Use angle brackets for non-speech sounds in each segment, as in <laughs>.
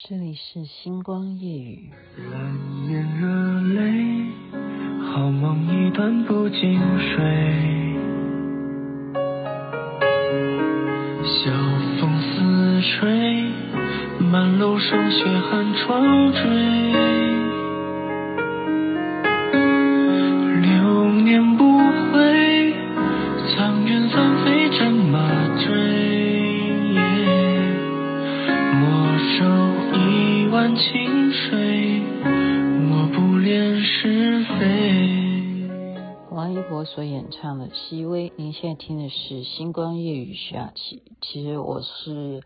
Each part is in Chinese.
这里是星光夜语。蓝眼热泪，好梦一段不经睡。晓风似吹，满楼霜雪寒窗坠。所演唱的《熹微》，您现在听的是《星光夜雨》徐雅琪。其实我是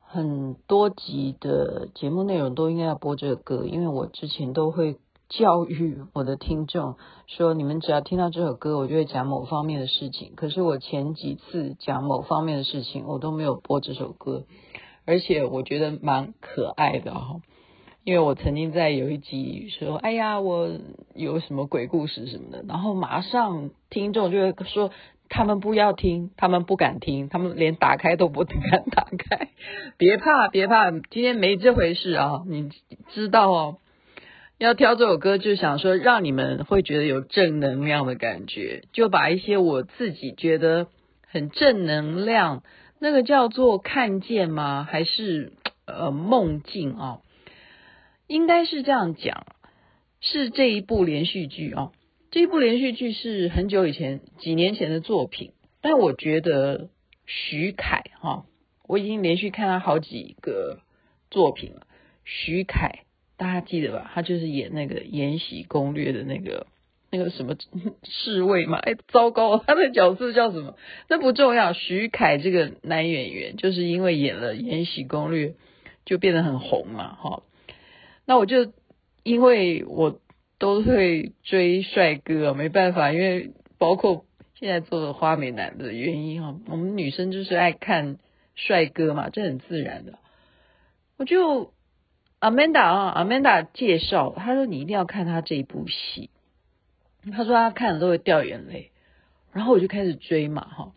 很多集的节目内容都应该要播这个歌，因为我之前都会教育我的听众说，你们只要听到这首歌，我就会讲某方面的事情。可是我前几次讲某方面的事情，我都没有播这首歌，而且我觉得蛮可爱的哈。因为我曾经在有一集说，哎呀，我有什么鬼故事什么的，然后马上听众就会说，他们不要听，他们不敢听，他们连打开都不敢打开。别怕，别怕，今天没这回事啊，你知道哦。要挑这首歌，就想说让你们会觉得有正能量的感觉，就把一些我自己觉得很正能量，那个叫做看见吗？还是呃梦境啊？应该是这样讲，是这一部连续剧啊，这一部连续剧是很久以前，几年前的作品。但我觉得徐凯哈，我已经连续看他好几个作品了。徐凯，大家记得吧？他就是演那个《延禧攻略》的那个那个什么侍卫嘛。哎，糟糕，他的角色叫什么？那不重要。徐凯这个男演员，就是因为演了《延禧攻略》，就变得很红嘛，哈。那我就因为我都会追帅哥，没办法，因为包括现在做的花美男的原因哈，我们女生就是爱看帅哥嘛，这很自然的。我就 Amanda 啊，Amanda 介绍，她说你一定要看他这一部戏，她说她看了都会掉眼泪，然后我就开始追嘛哈。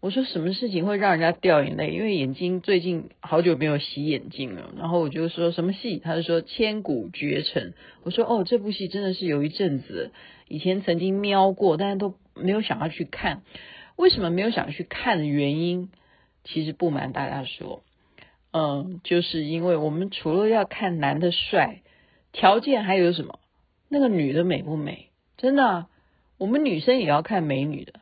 我说什么事情会让人家掉眼泪？因为眼睛最近好久没有洗眼睛了。然后我就说什么戏？他就说《千古绝尘》。我说哦，这部戏真的是有一阵子以前曾经瞄过，但是都没有想要去看。为什么没有想去看的原因？其实不瞒大家说，嗯，就是因为我们除了要看男的帅，条件还有什么？那个女的美不美？真的，我们女生也要看美女的。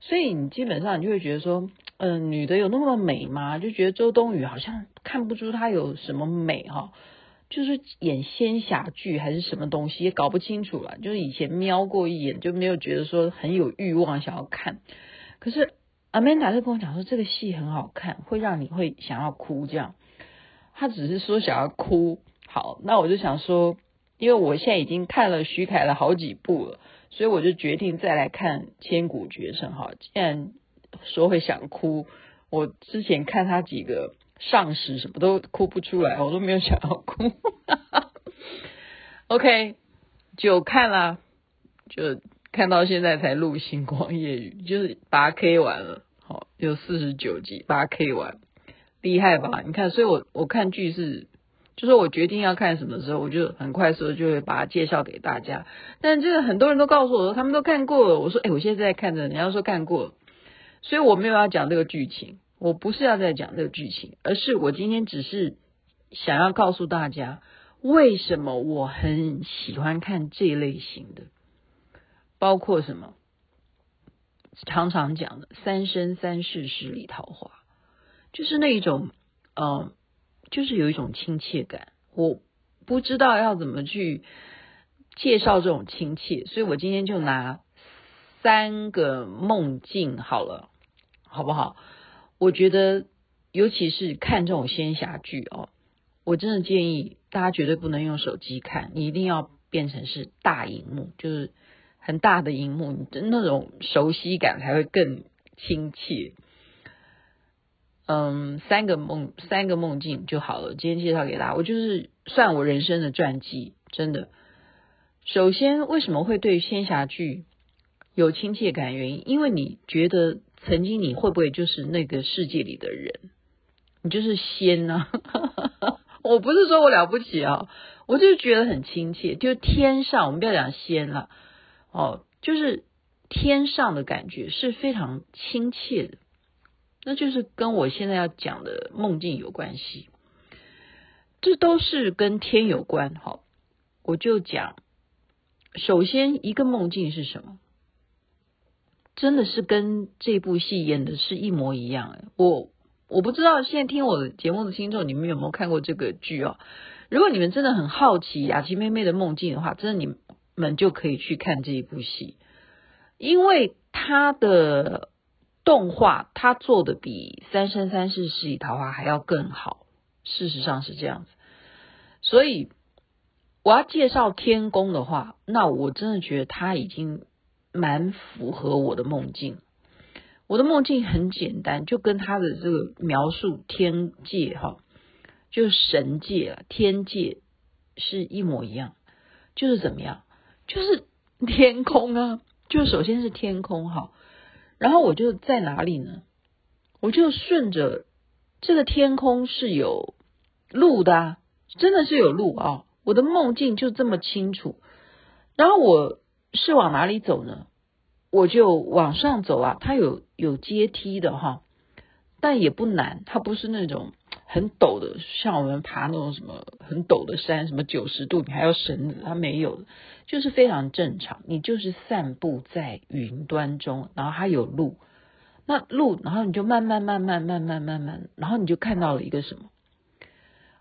所以你基本上你就会觉得说，嗯、女的有那么美吗？就觉得周冬雨好像看不出她有什么美哈，就是演仙侠剧还是什么东西也搞不清楚了。就是以前瞄过一眼就没有觉得说很有欲望想要看。可是 Amanda 就跟我讲说这个戏很好看，会让你会想要哭这样。她只是说想要哭。好，那我就想说，因为我现在已经看了徐凯的好几部了。所以我就决定再来看《千古绝尘》哈。既然说会想哭，我之前看他几个上时什么都哭不出来，我都没有想要哭。<laughs> OK，就看了，就看到现在才录星光夜雨，就是八 K 完了，好，有四十九集，八 K 完，厉害吧？你看，所以我我看剧是。就是我决定要看什么时候，我就很快速就会把它介绍给大家。但这个很多人都告诉我说，他们都看过了。我说，哎，我现在在看着，人家说看过了，所以我没有要讲这个剧情。我不是要再讲这个剧情，而是我今天只是想要告诉大家，为什么我很喜欢看这一类型的，包括什么，常常讲的《三生三世十里桃花》，就是那一种，嗯、就是有一种亲切感，我不知道要怎么去介绍这种亲切，所以我今天就拿三个梦境好了，好不好？我觉得，尤其是看这种仙侠剧哦，我真的建议大家绝对不能用手机看，你一定要变成是大荧幕，就是很大的荧幕，你那种熟悉感才会更亲切。嗯，三个梦，三个梦境就好了。今天介绍给大家，我就是算我人生的传记，真的。首先，为什么会对仙侠剧有亲切感？原因，因为你觉得曾经你会不会就是那个世界里的人？你就是仙呢、啊？<laughs> 我不是说我了不起啊，我就觉得很亲切，就是天上，我们不要讲仙了，哦，就是天上的感觉是非常亲切的，那就是跟我现在要讲的梦境有关系，这都是跟天有关。好，我就讲，首先一个梦境是什么？真的是跟这部戏演的是一模一样。我。我不知道现在听我的节目的听众，你们有没有看过这个剧哦？如果你们真的很好奇雅琪妹妹的梦境的话，真的你们就可以去看这一部戏，因为它的动画它做的比《三生三世十里桃花》还要更好，事实上是这样子。所以我要介绍天宫的话，那我真的觉得它已经蛮符合我的梦境。我的梦境很简单，就跟他的这个描述天界哈，就是神界啊，天界是一模一样，就是怎么样，就是天空啊，就首先是天空哈，然后我就在哪里呢？我就顺着这个天空是有路的啊，真的是有路啊，我的梦境就这么清楚，然后我是往哪里走呢？我就往上走啊，它有有阶梯的哈，但也不难，它不是那种很陡的，像我们爬那种什么很陡的山，什么九十度你还要绳子，它没有，就是非常正常。你就是散步在云端中，然后它有路，那路，然后你就慢慢慢慢慢慢慢慢，然后你就看到了一个什么？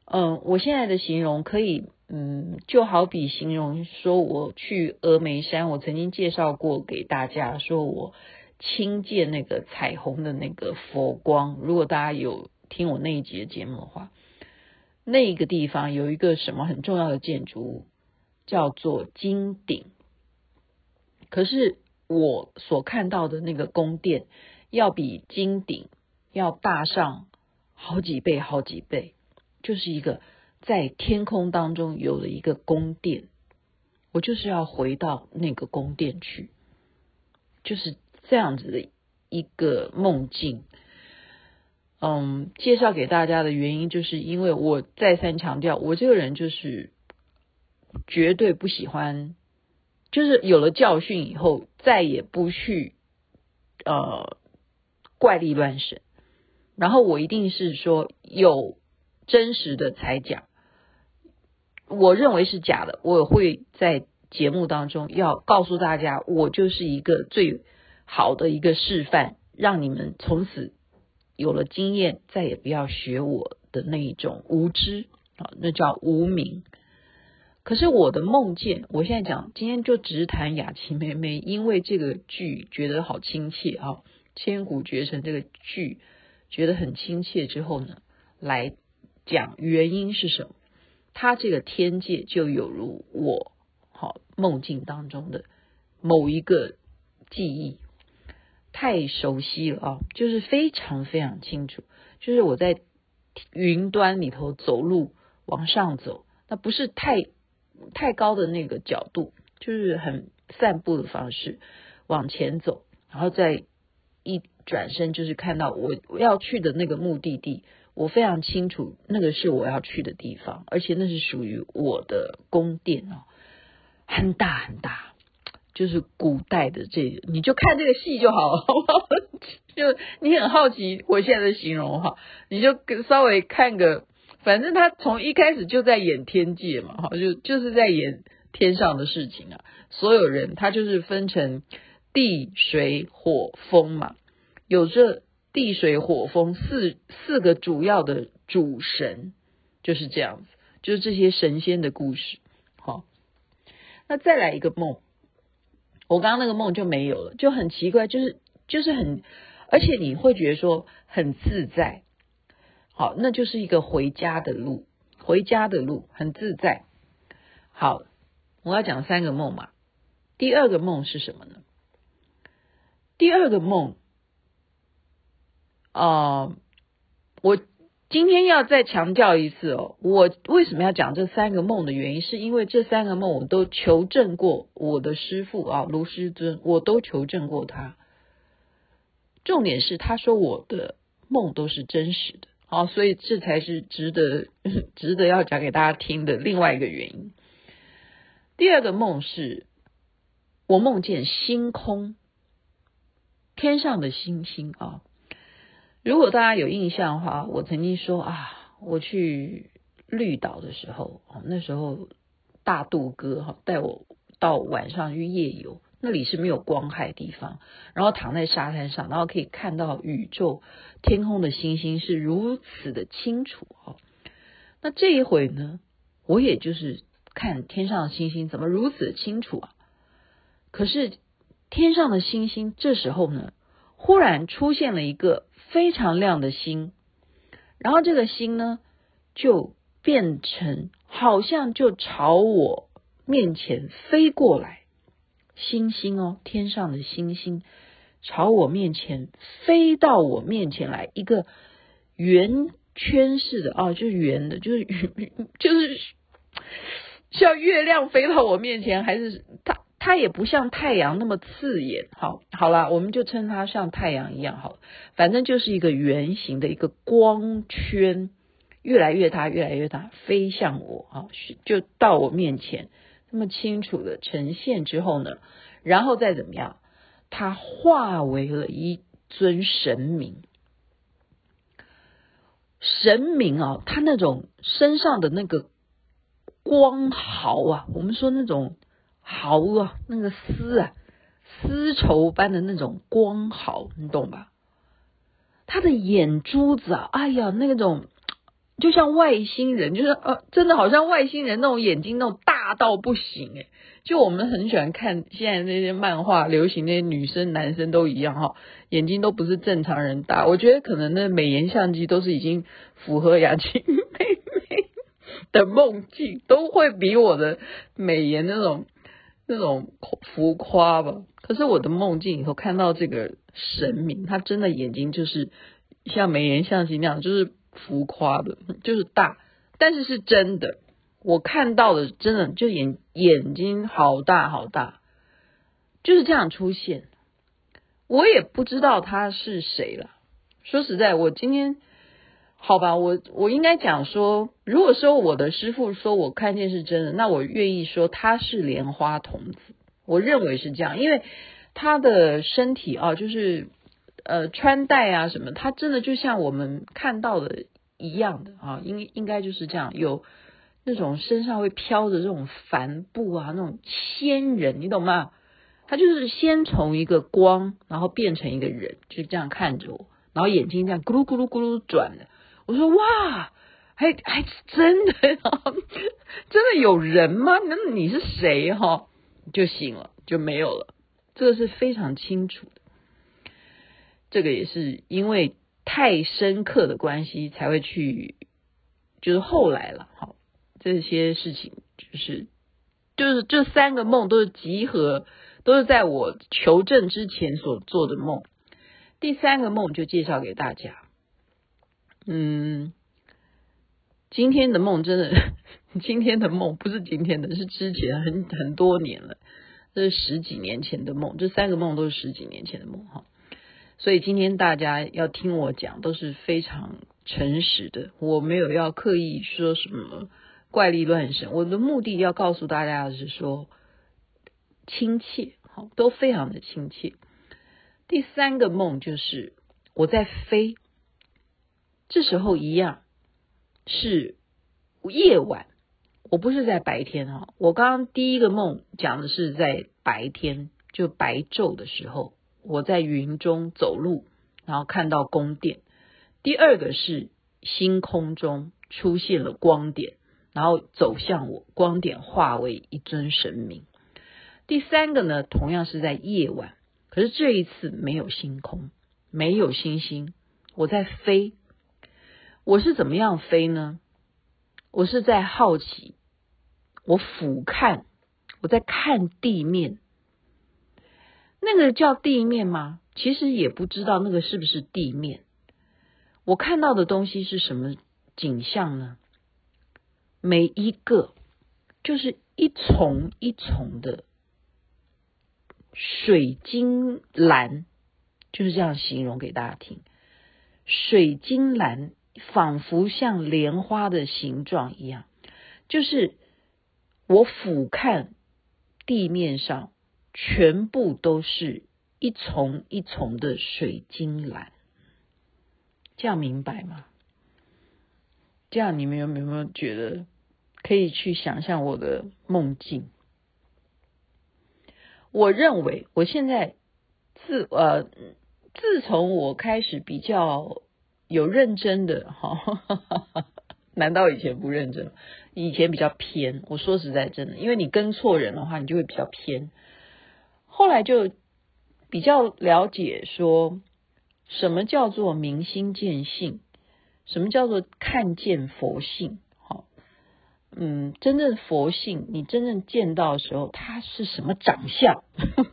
嗯，我现在的形容可以。嗯，就好比形容说，我去峨眉山，我曾经介绍过给大家，说我亲见那个彩虹的那个佛光。如果大家有听我那一集的节目的话，那个地方有一个什么很重要的建筑物，叫做金顶。可是我所看到的那个宫殿，要比金顶要大上好几倍，好几倍，就是一个。在天空当中有了一个宫殿，我就是要回到那个宫殿去，就是这样子的一个梦境。嗯，介绍给大家的原因，就是因为我再三强调，我这个人就是绝对不喜欢，就是有了教训以后，再也不去呃怪力乱神，然后我一定是说有真实的才讲。我认为是假的，我会在节目当中要告诉大家，我就是一个最好的一个示范，让你们从此有了经验，再也不要学我的那一种无知啊，那叫无明。可是我的梦见，我现在讲，今天就只谈雅琪妹妹，因为这个剧觉得好亲切啊，千古绝尘这个剧觉得很亲切之后呢，来讲原因是什么？他这个天界就有如我好梦境当中的某一个记忆，太熟悉了啊，就是非常非常清楚。就是我在云端里头走路往上走，那不是太太高的那个角度，就是很散步的方式往前走，然后再一转身就是看到我我要去的那个目的地。我非常清楚，那个是我要去的地方，而且那是属于我的宫殿哦，很大很大，就是古代的这个，你就看这个戏就好了，好不好？就你很好奇我现在的形容哈，你就稍微看个，反正他从一开始就在演天界嘛，哈，就就是在演天上的事情啊，所有人他就是分成地水火风嘛，有这。地水火风四四个主要的主神就是这样子，就是这些神仙的故事。好，那再来一个梦，我刚刚那个梦就没有了，就很奇怪，就是就是很，而且你会觉得说很自在。好，那就是一个回家的路，回家的路很自在。好，我要讲三个梦嘛。第二个梦是什么呢？第二个梦。啊、我今天要再强调一次哦，我为什么要讲这三个梦的原因，是因为这三个梦我都求证过我的师傅啊，卢师尊，我都求证过他。重点是他说我的梦都是真实的，好，所以这才是值得 <laughs> 值得要讲给大家听的另外一个原因。第二个梦是，我梦见星空，天上的星星啊。如果大家有印象的话，我曾经说啊，我去绿岛的时候，那时候大肚哥哈带我到晚上去夜游。那里是没有光害地方，然后躺在沙滩上，然后可以看到宇宙天空的星星是如此的清楚哦。那这一回呢，我也就是看天上的星星怎么如此的清楚啊？可是天上的星星这时候呢，忽然出现了一个非常亮的星，然后这个星呢就变成好像就朝我面前飞过来。星星哦，天上的星星朝我面前飞到我面前来，一个圆圈似的哦，就是圆的，就是 <laughs> 就是像月亮飞到我面前，还是它它也不像太阳那么刺眼。好，好了，我们就称它像太阳一样好，反正就是一个圆形的一个光圈，越来越大，越来越大，飞向我啊，就到我面前。那么清楚的呈现之后呢，然后再怎么样，它化为了一尊神明。神明啊，他那种身上的那个光毫啊，我们说那种好啊，那个丝啊，丝绸般的那种光毫，你懂吧？他的眼珠子啊，哎呀，那种。就像外星人，就是呃，真的好像外星人那种眼睛，那种大到不行诶。就我们很喜欢看现在那些漫画，流行那些女生男生都一样哈，眼睛都不是正常人大。我觉得可能那美颜相机都是已经符合雅琴妹妹的梦境，都会比我的美颜那种那种浮夸吧。可是我的梦境以后看到这个神明，他真的眼睛就是像美颜相机那样，就是。浮夸的，就是大，但是是真的。我看到的真的就眼眼睛好大好大，就是这样出现。我也不知道他是谁了。说实在，我今天好吧，我我应该讲说，如果说我的师傅说我看见是真的，那我愿意说他是莲花童子。我认为是这样，因为他的身体啊，就是。呃，穿戴啊什么，它真的就像我们看到的一样的啊，应应该就是这样，有那种身上会飘着这种帆布啊，那种仙人，你懂吗？他就是先从一个光，然后变成一个人，就这样看着我，然后眼睛这样咕噜咕噜咕噜转的。我说哇，还还真的，真的有人吗？那你是谁哈？就醒了，就没有了，这个是非常清楚的。这个也是因为太深刻的关系才会去，就是后来了，哈，这些事情就是就是这三个梦都是集合，都是在我求证之前所做的梦。第三个梦就介绍给大家，嗯，今天的梦真的，<laughs> 今天的梦不是今天的，是之前很很多年了，这是十几年前的梦，这三个梦都是十几年前的梦，哈。所以今天大家要听我讲都是非常诚实的，我没有要刻意说什么怪力乱神，我的目的要告诉大家的是说亲切，好，都非常的亲切。第三个梦就是我在飞，这时候一样是夜晚，我不是在白天哈，我刚刚第一个梦讲的是在白天，就白昼的时候。我在云中走路，然后看到宫殿。第二个是星空中出现了光点，然后走向我，光点化为一尊神明。第三个呢，同样是在夜晚，可是这一次没有星空，没有星星，我在飞。我是怎么样飞呢？我是在好奇，我俯瞰，我在看地面。那个叫地面吗？其实也不知道那个是不是地面。我看到的东西是什么景象呢？每一个就是一丛一丛的水晶兰，就是这样形容给大家听。水晶兰仿佛像莲花的形状一样，就是我俯瞰地面上，全部都是一丛一丛的水晶兰。这样明白吗？这样你们有没有觉得可以去想象我的梦境？我认为我现在自呃，自从我开始比较有认真的哈，<laughs> 难道以前不认真？以前比较偏。我说实在真的，因为你跟错人的话，你就会比较偏。后来就比较了解说。什么叫做明心见性？什么叫做看见佛性？好，嗯，真正佛性，你真正见到的时候，它是什么长相？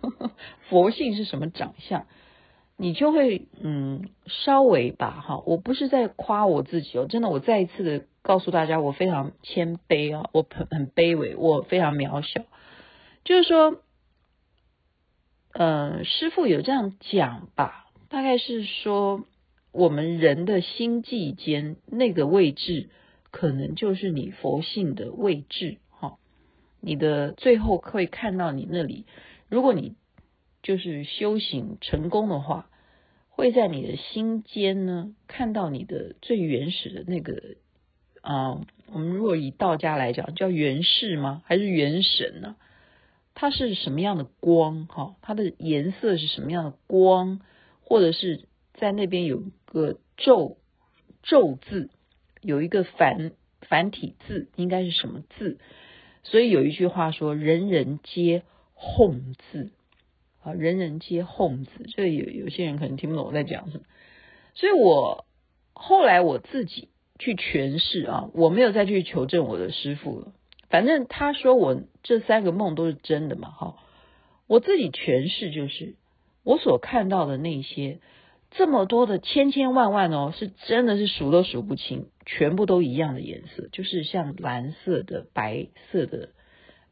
<laughs> 佛性是什么长相？你就会嗯，稍微吧，哈，我不是在夸我自己哦，真的，我再一次的告诉大家，我非常谦卑啊，我很很卑微，我非常渺小。就是说，呃，师傅有这样讲吧。大概是说，我们人的心际间那个位置，可能就是你佛性的位置，哈。你的最后会看到你那里，如果你就是修行成功的话，会在你的心间呢看到你的最原始的那个啊、我们如果以道家来讲，叫元始吗？还是元神呢？它是什么样的光？哈，它的颜色是什么样的光？或者是在那边有个咒咒字，有一个繁繁体字，应该是什么字？所以有一句话说：“人人皆哄字。”啊，人人皆哄子。这有有些人可能听不懂我在讲什么。所以我后来我自己去诠释啊，我没有再去求证我的师傅了。反正他说我这三个梦都是真的嘛，哈。我自己诠释就是。我所看到的那些这么多的千千万万哦，是真的是数都数不清，全部都一样的颜色，就是像蓝色的、白色的、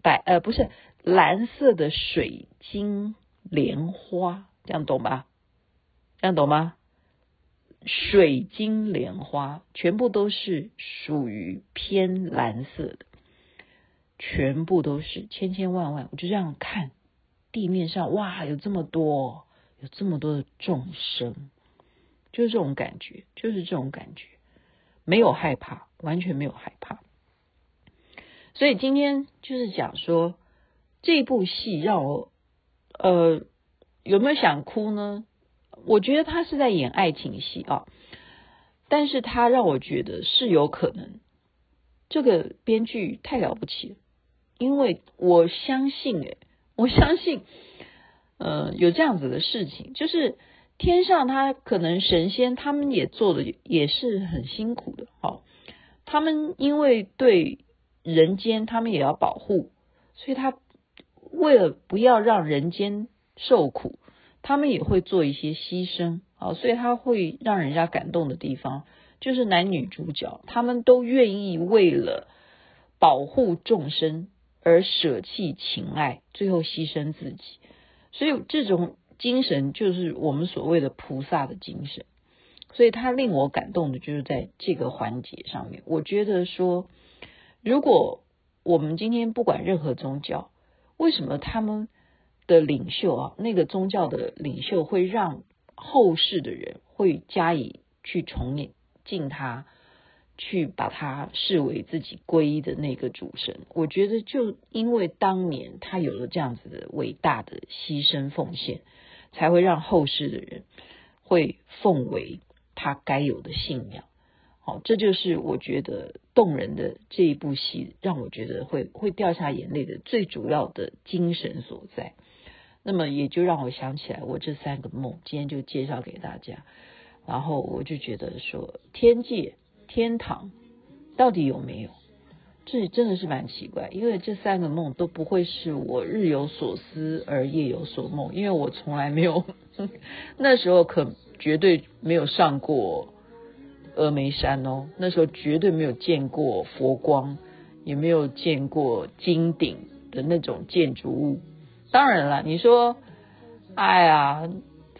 白呃不是蓝色的水晶莲花，这样懂吧？这样懂吗？水晶莲花全部都是属于偏蓝色的，全部都是千千万万，我就这样看。地面上哇，有这么多，有这么多的众生，就是这种感觉，就是这种感觉，没有害怕，完全没有害怕。所以今天就是讲说这部戏让我，呃，有没有想哭呢？我觉得他是在演爱情戏啊，但是他让我觉得是有可能，这个编剧太了不起了，因为我相信诶我相信，呃，有这样子的事情，就是天上他可能神仙他们也做的也是很辛苦的，好，他们因为对人间他们也要保护，所以他为了不要让人间受苦，他们也会做一些牺牲，啊，所以他会让人家感动的地方，就是男女主角他们都愿意为了保护众生。而舍弃情爱，最后牺牲自己，所以这种精神就是我们所谓的菩萨的精神。所以他令我感动的就是在这个环节上面。我觉得说，如果我们今天不管任何宗教，为什么他们的领袖啊，那个宗教的领袖会让后世的人会加以去崇敬他？去把他视为自己皈依的那个主神，我觉得就因为当年他有了这样子的伟大的牺牲奉献，才会让后世的人会奉为他该有的信仰。好，这就是我觉得动人的这一部戏，让我觉得会会掉下眼泪的最主要的精神所在。那么也就让我想起来，我这三个梦今天就介绍给大家，然后我就觉得说天界。天堂到底有没有？这真的是蛮奇怪，因为这三个梦都不会是我日有所思而夜有所梦，因为我从来没有 <laughs> 那时候可绝对没有上过峨眉山哦，那时候绝对没有见过佛光，也没有见过金顶的那种建筑物。当然了，你说，哎呀，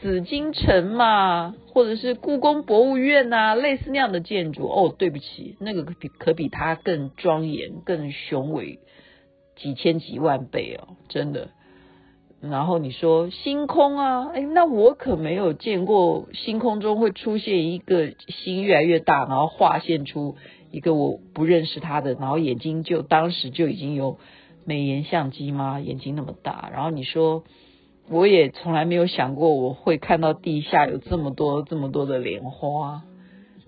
紫禁城嘛，或者是故宫博物院呐、啊，类似那样的建筑。哦，对不起，那个可比可比它更庄严、更雄伟几千几万倍哦，真的。然后你说星空啊，哎，那我可没有见过星空中会出现一个星越来越大，然后划线出一个我不认识他的，然后眼睛就当时就已经有美颜相机吗？眼睛那么大。然后你说我也从来没有想过我会看到地下有这么多这么多的莲花，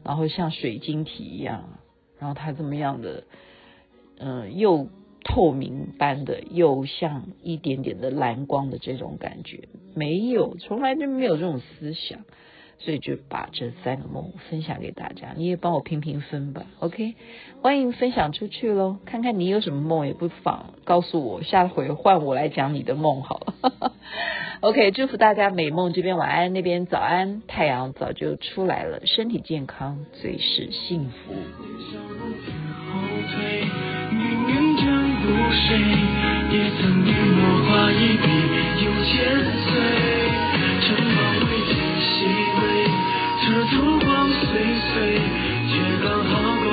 然后像水晶体一样，然后它这么样的，嗯、又。透明般的，又像一点点的蓝光的这种感觉，没有，从来就没有这种思想，所以就把这三个梦分享给大家，你也帮我评评分吧，OK？欢迎分享出去喽，看看你有什么梦，也不妨告诉我，下回换我来讲你的梦好了，<laughs> OK？祝福大家美梦，这边晚安，那边早安，太阳早就出来了，身体健康最是幸福。湖水也曾与我画一笔又千岁城门为君戏微这烛光岁岁却刚好